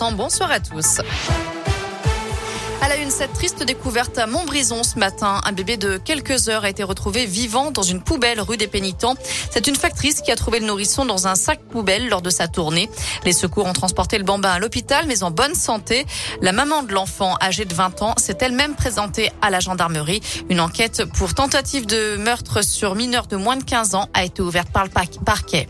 Bonsoir à tous. À la une, cette triste découverte à Montbrison ce matin. Un bébé de quelques heures a été retrouvé vivant dans une poubelle rue des Pénitents. C'est une factrice qui a trouvé le nourrisson dans un sac poubelle lors de sa tournée. Les secours ont transporté le bambin à l'hôpital, mais en bonne santé. La maman de l'enfant, âgée de 20 ans, s'est elle-même présentée à la gendarmerie. Une enquête pour tentative de meurtre sur mineur de moins de 15 ans a été ouverte par le parquet.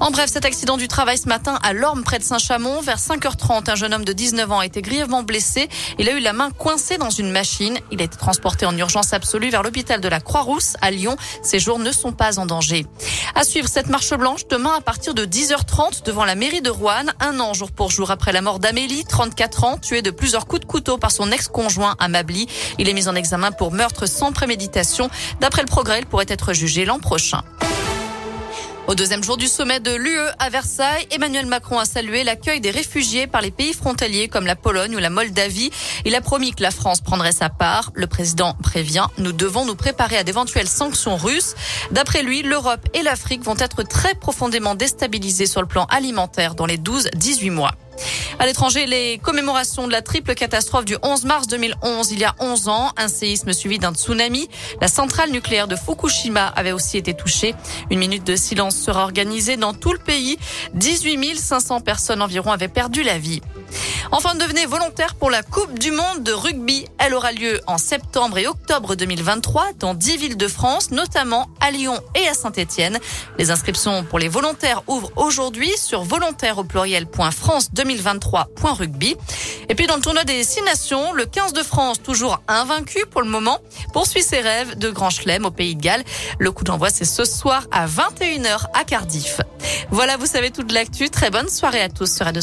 En bref, cet accident du travail ce matin à Lorme, près de Saint-Chamond, vers 5h30, un jeune homme de 19 ans a été grièvement blessé. Il a eu la main coincée dans une machine. Il a été transporté en urgence absolue vers l'hôpital de la Croix-Rousse à Lyon. Ses jours ne sont pas en danger. À suivre cette marche blanche demain à partir de 10h30 devant la mairie de Rouen, un an jour pour jour après la mort d'Amélie, 34 ans, tuée de plusieurs coups de couteau par son ex-conjoint à. Il est mis en examen pour meurtre sans préméditation. D'après le progrès, il pourrait être jugé l'an prochain. Au deuxième jour du sommet de l'UE à Versailles, Emmanuel Macron a salué l'accueil des réfugiés par les pays frontaliers comme la Pologne ou la Moldavie. Il a promis que la France prendrait sa part. Le président prévient, nous devons nous préparer à d'éventuelles sanctions russes. D'après lui, l'Europe et l'Afrique vont être très profondément déstabilisées sur le plan alimentaire dans les 12-18 mois. À l'étranger, les commémorations de la triple catastrophe du 11 mars 2011, il y a 11 ans, un séisme suivi d'un tsunami. La centrale nucléaire de Fukushima avait aussi été touchée. Une minute de silence sera organisée dans tout le pays. 18 500 personnes environ avaient perdu la vie. Enfin, devenez volontaire pour la Coupe du Monde de rugby. Elle aura lieu en septembre et octobre 2023 dans 10 villes de France, notamment à Lyon et à Saint-Etienne. Les inscriptions pour les volontaires ouvrent aujourd'hui sur volontaire au pluriel.france 2023.rugby. Et puis dans le tournoi des six nations, le 15 de France, toujours invaincu pour le moment, poursuit ses rêves de Grand Chelem au Pays de Galles. Le coup d'envoi, c'est ce soir à 21h à Cardiff. Voilà, vous savez toute l'actu. Très bonne soirée à tous sur Radio